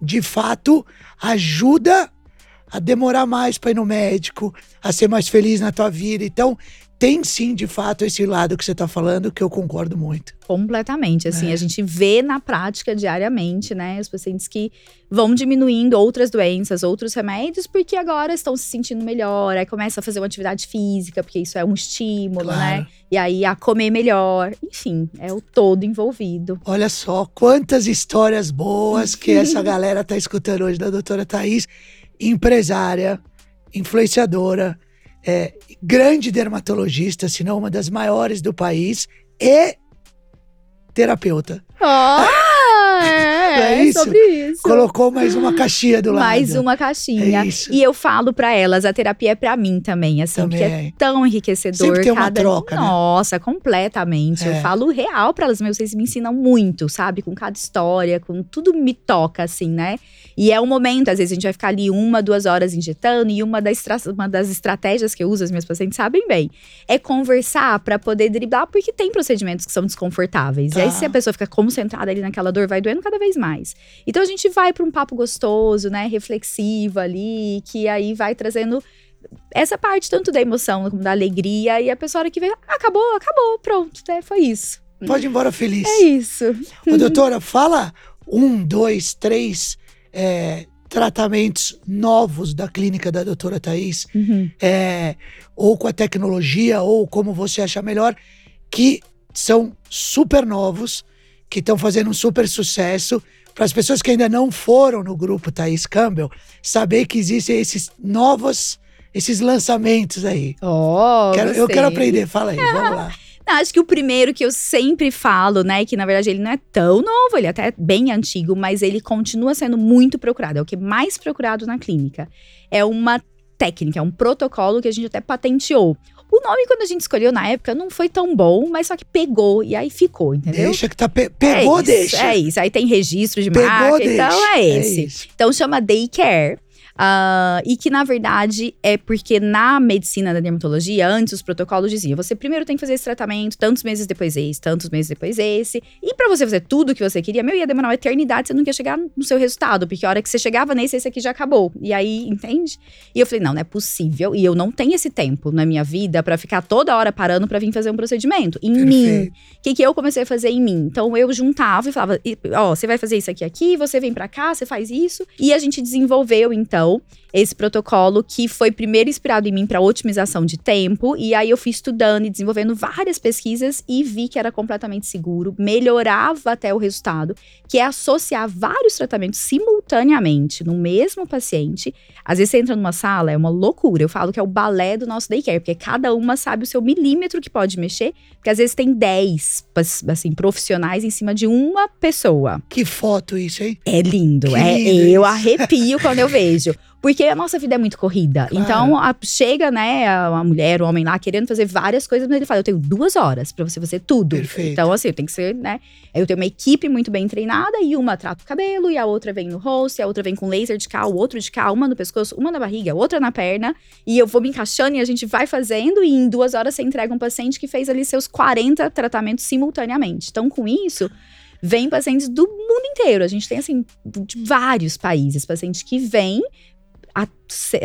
de fato, ajuda a demorar mais para ir no médico, a ser mais feliz na tua vida. Então, tem sim, de fato, esse lado que você está falando, que eu concordo muito. Completamente, assim, É. a gente vê na prática diariamente, né, os pacientes que vão diminuindo outras doenças, outros remédios, porque agora estão se sentindo melhor, aí começa a fazer uma atividade física, porque isso é um estímulo, Claro. né, e aí a comer melhor, enfim, é o todo envolvido. Olha só quantas histórias boas que essa galera tá escutando hoje da doutora Thaís, empresária, influenciadora, é, grande dermatologista, se não uma das maiores do país, e terapeuta. Não é é, isso? sobre isso. Colocou mais uma caixinha do lado. Mais uma caixinha. É isso. E eu falo pra elas, a terapia é pra mim também, assim, porque é Também. tão enriquecedor. Sempre tem uma cada... troca, né? Nossa, completamente. É. Eu falo real pra elas, meu, vocês me ensinam muito, sabe? Com cada história, com tudo me toca, assim, né? E é um momento, às vezes a gente vai ficar ali uma, duas horas injetando, e uma das, estra- uma das estratégias que eu uso, as minhas pacientes sabem bem, é conversar pra poder driblar, porque tem procedimentos que são desconfortáveis. E aí, Tá. se a pessoa fica concentrada ali naquela dor, vai doendo cada vez mais. Então a gente vai pra um papo gostoso, né? Reflexivo ali, que aí vai trazendo essa parte tanto da emoção como da alegria. E a pessoa, que vem, "Ah, acabou, acabou, pronto, né? Foi isso. pode ir embora feliz. É isso. Ô, doutora, fala um, dois, três é, tratamentos novos da clínica da doutora Thaís, Uhum. é, ou com a tecnologia, ou como você achar melhor, que são super novos, que estão fazendo um super sucesso. Para as pessoas que ainda não foram no grupo Thaís Campbell, saber que existem esses novos, esses lançamentos aí. Oh, Quero- eu quero aprender, fala aí, vamos lá. Não, acho que o primeiro que eu sempre falo, né, que na verdade ele não é tão novo, ele é até bem antigo, mas ele continua sendo muito procurado, é o que é mais procurado na clínica. É uma técnica, é um protocolo que a gente até patenteou. O nome, quando a gente escolheu na época, não foi tão bom, mas só que pegou e aí ficou, entendeu? Deixa que tá. pe- pegou, é isso, deixa. É isso, aí tem registro de Pegou, marca, deixa. então é esse. isso. Então chama daycare. Ah, e que, na verdade, é porque na medicina da dermatologia, antes os protocolos diziam: você primeiro tem que fazer esse tratamento, tantos meses depois esse, tantos meses depois esse. E pra você fazer tudo o que você queria, meu, ia demorar uma eternidade, você não ia chegar no seu resultado, porque a hora que você chegava nesse, esse aqui já acabou. E aí, entende? E eu falei: não, não é possível. E eu não tenho esse tempo na minha vida pra ficar toda hora parando pra vir fazer um procedimento. Em mim. Perfeito. O que, que eu comecei a fazer em mim? Então eu juntava e falava: "E, ó, você vai fazer isso aqui, aqui, você vem pra cá, você faz isso. E a gente desenvolveu, então, know esse protocolo que foi primeiro inspirado em mim para otimização de tempo. E aí eu fui estudando e desenvolvendo várias pesquisas e vi que era completamente seguro, melhorava até o resultado, que é associar vários tratamentos simultaneamente no mesmo paciente. Às vezes você entra numa sala, é uma loucura. Eu falo que é o balé do nosso daycare, porque cada uma sabe o seu milímetro que pode mexer, porque às vezes tem 10, pas- assim, profissionais em cima de uma pessoa. Que foto isso, hein? É lindo, Que é, lindo eu isso. arrepio quando eu vejo. Porque a nossa vida é muito corrida. Claro. Então, a- chega, né, a, mulher, o homem lá, querendo fazer várias coisas, mas ele fala: eu tenho duas horas pra você fazer tudo. Perfeito. Então, assim, tem que ser, né? Eu tenho uma equipe muito bem treinada e uma trata o cabelo, e a outra vem no rosto, e a outra vem com laser de cá, o outro de cá, uma no pescoço, uma na barriga, outra na perna. E eu vou me encaixando e a gente vai fazendo, e em duas horas você entrega um paciente que fez ali seus 40 tratamentos simultaneamente. Então, com isso. Vem pacientes do mundo inteiro. A gente tem, assim, de vários países. Paciente que vem, a-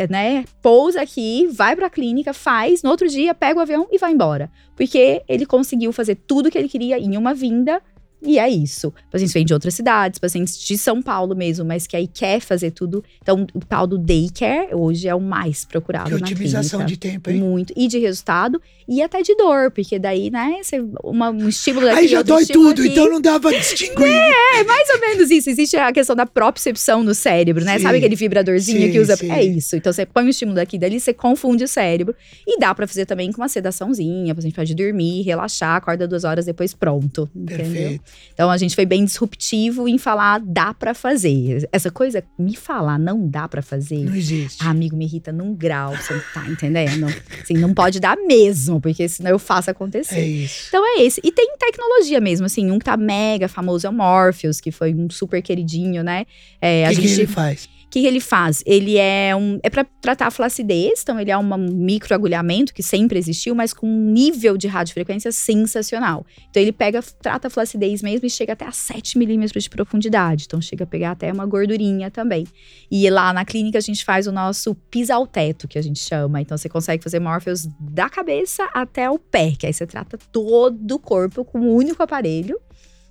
né, pousa aqui, vai pra clínica, faz, no outro dia pega o avião e vai embora. Porque ele conseguiu fazer tudo que ele queria em uma vinda. E é isso. Pacientes vêm de outras cidades, pacientes de São Paulo mesmo, mas que aí quer fazer tudo. Então, o tal do daycare hoje é o mais procurado Que otimização clínica. de tempo, hein? Muito. E de resultado, e até de dor, porque daí, né, você, uma, um estímulo daqui, Aí já dói tudo, aqui. então não dá pra distinguir. É mais ou menos isso. Existe a questão da propriocepção no cérebro, né? Sim. Sabe aquele vibradorzinho Sim, que usa? sim. É isso. Então você põe o estímulo daqui e dali, você confunde o cérebro. E dá pra fazer também com uma sedaçãozinha, pra gente pode dormir, relaxar, acorda duas horas depois pronto. Entendeu? Perfeito. Então a gente foi bem disruptivo em falar dá pra fazer. Essa coisa, me falar não dá pra fazer. Não existe. Ah, amigo, me irrita num grau, você não tá entendendo? Assim, não pode dar mesmo, porque senão eu faço acontecer. É isso. Então é esse. E tem tecnologia mesmo, assim, um que tá mega famoso é o Morpheus, que foi um super queridinho, né? É, O a que, que gente, ele faz? O que, que ele faz? Ele é um. É para tratar a flacidez, então ele é um microagulhamento que sempre existiu, mas com um nível de radiofrequência sensacional. Então ele pega, trata a flacidez mesmo e chega até a 7 milímetros de profundidade. Então chega a pegar até uma gordurinha também. E lá na clínica a gente faz o nosso pisalteto, que a gente chama. Então você consegue fazer Morpheus da cabeça até o pé, que aí você trata todo o corpo com um único aparelho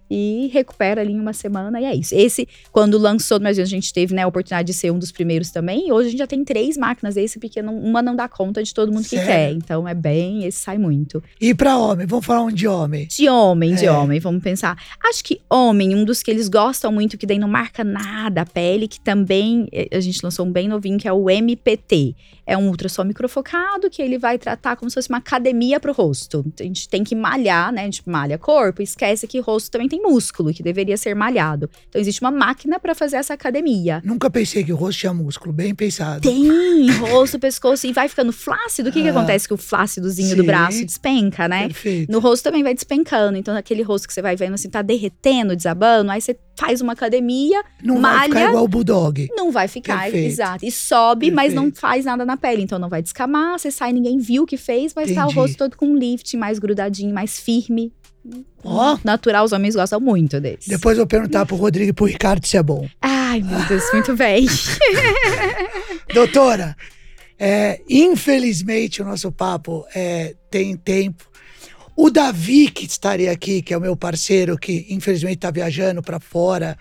e recupera ali em uma semana e é isso. Esse, quando lançou, mas a gente teve né, a oportunidade de ser um dos primeiros também. E hoje a gente já tem três máquinas desse, porque não- uma não dá conta de todo mundo que Sério? quer. Então é bem, esse sai muito. E pra homem? Vamos falar um de homem. De homem, de É. homem, vamos pensar. Acho que homem, um dos que eles gostam muito, que daí não marca nada a pele, que também eh, a gente lançou um bem novinho, que é o MPT. É um ultrassom microfocado que ele vai tratar como se fosse uma academia pro rosto. A gente tem que malhar, né? A gente malha corpo, esquece que rosto também tem músculo, que deveria ser malhado. Então existe uma máquina para fazer essa academia. Nunca pensei que o rosto tinha músculo, bem pensado. Tem rosto, pescoço e vai ficando flácido. O que, que Ah. acontece que o flácidozinho do Sim. braço despenca, né? Perfeito. No rosto também vai despencando. Então, aquele rosto que você vai vendo assim, tá derretendo, desabando. Aí você faz uma academia, Não vai ficar malha. igual o Bulldog. não vai ficar, Perfeito. exato. E sobe, mas não Perfeito. faz nada na pele. Então, não vai descamar. Você sai, ninguém viu o que fez. Vai estar o Entendi. rosto todo com um lift, mais grudadinho, mais firme. Ó. Natural, os homens gostam muito desse. Depois eu vou perguntar pro Rodrigo e pro Ricardo se é bom. Ai, meu Deus, muito bem. Doutora, é, infelizmente o nosso papo é, tem tempo. O Davi, que estaria aqui, que é o meu parceiro, que infelizmente tá viajando para fora,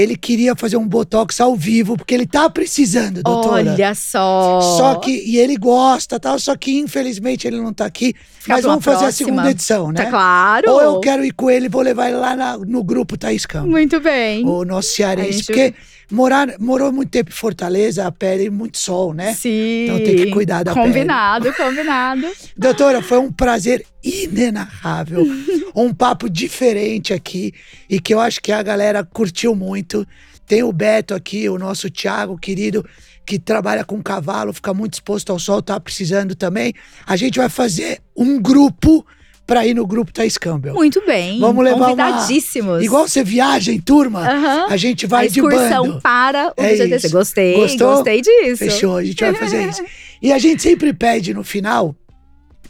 ele queria fazer um botox ao vivo, porque ele tá precisando, doutora. Olha só. Só que, e ele gosta, tal, só que infelizmente ele não tá aqui. Fica mas vamos fazer a próxima. segunda edição, né? Tá claro. Ou eu quero ir com ele, vou levar ele lá na- no grupo Thaís Campos. Muito bem. O nosso cearense. gente- Porque morar, morou muito tempo em Fortaleza, a pele muito sol, né? Sim. Então tem que cuidar da Combinado, combinado. Doutora, foi um prazer inenarrável. um papo diferente aqui e que eu acho que a galera curtiu muito. Tem o Beto aqui, o nosso Thiago querido, que trabalha com cavalo, fica muito exposto ao sol, tá precisando também. A gente vai fazer um grupo para ir no grupo Thaís Campbell. Muito bem. Vamos levar uma- Convidadíssimos. Igual você viaja em turma, a gente a vai de excursão para o É BGTC. isso. Gostei, Gostou? gostei disso. Fechou, a gente vai fazer isso. E a gente sempre pede no final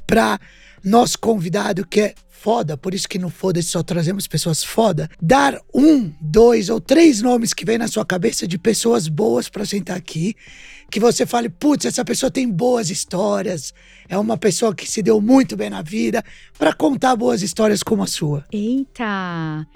pra nosso convidado, que é foda, por isso que no Foda só trazemos pessoas foda, dar um, dois ou três nomes que vem na sua cabeça de pessoas boas pra sentar aqui. Que você fale, putz, essa pessoa tem boas histórias, é uma pessoa que se deu muito bem na vida, pra contar boas histórias como a sua. Eita!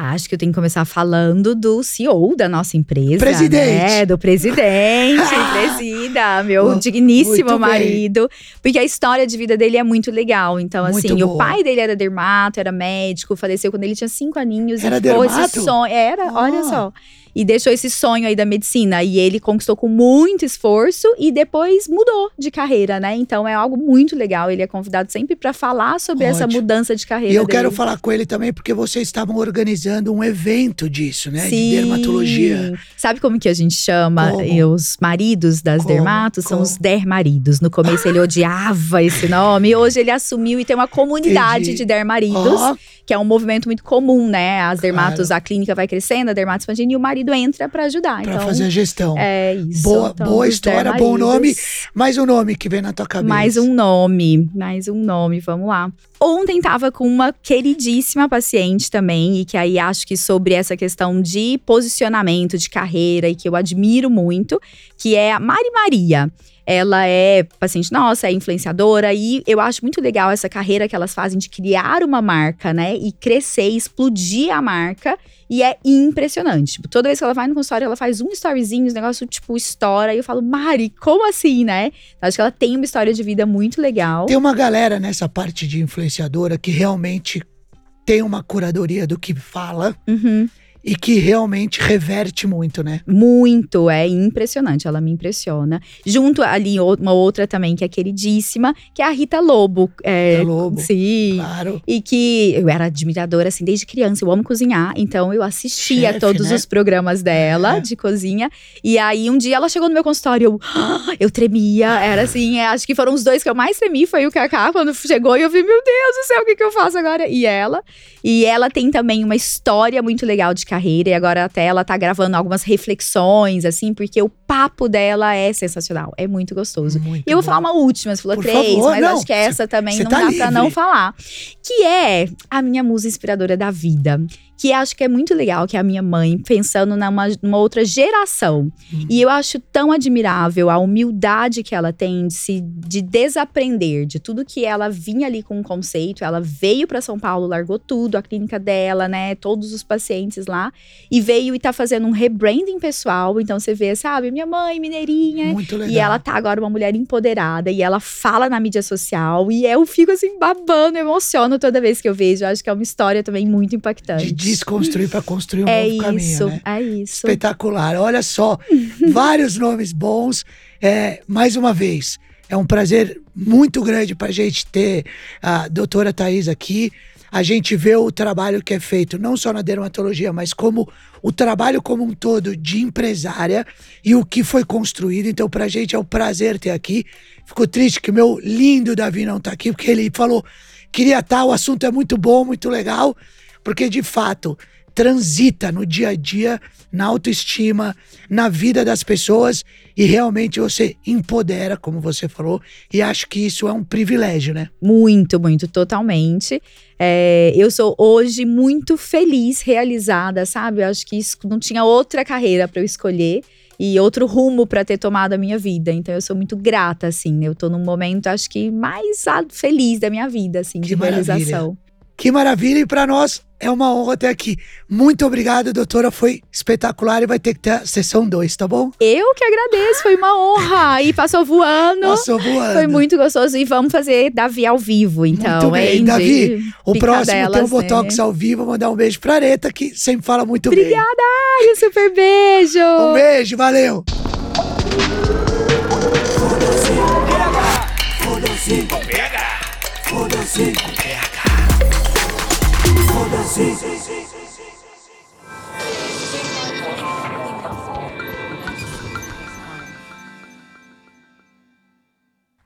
Acho que eu tenho que começar falando do CEO da nossa empresa. Presidente. Né? Do presidente, presida, meu Oh, digníssimo muito bem. marido. Porque a história de vida dele é muito legal. Então, Muito assim, o boa. pai dele era dermato, era médico, faleceu quando ele tinha cinco aninhos. Era e dermato? sonho. Era, olha Ah. só. E deixou esse sonho aí da medicina. E ele conquistou com muito esforço e depois mudou de carreira, né? Então é algo muito legal. Ele é convidado sempre para falar sobre essa Ótimo. mudança de carreira. E eu dele. quero falar com ele também porque vocês estavam organizando um evento disso, né? Sim. De dermatologia. Sabe como que a gente chama Como? os maridos das Como? dermatos? São Como? os dermaridos. No começo ele odiava esse nome. Hoje ele assumiu e tem uma comunidade Entendi. de dermaridos, Ó, que é um movimento muito comum, né? As dermatos, a clínica vai crescendo, a dermato expandindo e o marido entra para ajudar. pra então, fazer a gestão. é isso. Boa- Então, boa história, bom nome. Mais um nome que vem na tua cabeça. Mais um nome, mais um nome, vamos lá. Ontem tava com uma queridíssima paciente também, e que aí acho que sobre essa questão de posicionamento de carreira, e que eu admiro muito, que é a Mari Maria. Ela é paciente nossa, é influenciadora, e eu acho muito legal essa carreira que elas fazem de criar uma marca, né? E crescer, explodir a marca. E é impressionante. Tipo, toda vez que ela vai no consultório, ela faz um storyzinho, os negócio tipo estoura. E eu falo, Mari, como assim, né? Acho que ela tem uma história de vida muito legal. Tem uma galera nessa parte de influenciadora que realmente tem uma curadoria do que fala Uhum. E que realmente reverte muito, né? Muito, é impressionante, ela me impressiona. Junto ali, uma outra também que é queridíssima, que é a Rita Lobo. É, Rita Lobo. Sim. Claro. E que eu era admiradora, assim, desde criança. Eu amo cozinhar, então eu assistia Chefe, todos né? os programas dela É. de cozinha. E aí, um dia ela chegou no meu consultório, eu, eu tremia. Era assim, é, acho que foram os dois que eu mais tremi. Foi o Kaká, quando chegou, e eu vi, meu Deus do céu, o que, que eu faço agora? E ela. E ela tem também uma história muito legal de carreira. E agora até ela tá gravando algumas reflexões, assim, porque o papo dela é sensacional. É muito gostoso. Muito E eu vou bom. falar uma última, você falou Por três, favor, mas não, acho que essa também cê não tá dá pra não livre. falar. Que é a minha musa inspiradora da vida. Que acho que é muito legal, que é a minha mãe, pensando numa, numa outra geração. Hum. E eu acho tão admirável a humildade que ela tem de se de desaprender de tudo que ela vinha ali com um conceito. Ela veio pra São Paulo, largou tudo, a clínica dela, né? Todos os pacientes lá. E veio e tá fazendo um rebranding pessoal. Então você vê, sabe, minha mãe, mineirinha, Muito legal. e ela tá agora uma mulher empoderada e ela fala na mídia social e eu fico assim babando, emociono toda vez que eu vejo. Eu acho que é uma história também muito impactante. De desconstruir para construir um é novo isso, caminho, né? é isso. Espetacular. Olha só, vários nomes bons. É, mais uma vez, é um prazer muito grande para a gente ter a doutora Thais aqui. A gente vê o trabalho que é feito, não só na dermatologia, mas como o trabalho como um todo de empresária e o que foi construído. Então, para a gente é um prazer ter aqui. Fico triste que o meu lindo Davi não está aqui, porque ele falou queria estar, o assunto é muito bom, muito legal, porque de fato transita no dia a dia, na autoestima, na vida das pessoas e realmente você empodera, como você falou, e acho que isso é um privilégio, né? Muito, muito, totalmente. É, eu sou hoje muito feliz, realizada, sabe? Eu acho que isso não tinha outra carreira para eu escolher. e outro rumo para ter tomado a minha vida. Então eu sou muito grata, assim. Eu tô num momento, acho que mais feliz da minha vida, assim, Que de maravilha. realização. Que maravilha, e para nós é uma honra ter aqui. Muito obrigado, doutora. Foi espetacular e vai ter que ter a sessão 2, tá bom? Eu que agradeço, foi uma honra. E passou voando. Passou voando. Foi muito gostoso. E vamos fazer Davi ao vivo, então. Muito bem. Davi, O próximo tem o picadelas, Botox né? ao vivo. Vou mandar um beijo pra Areta, que sempre fala muito bem. Obrigada, um super beijo. Um beijo, valeu. Foda-se, pega! Foda-se, Sim, sim, sim.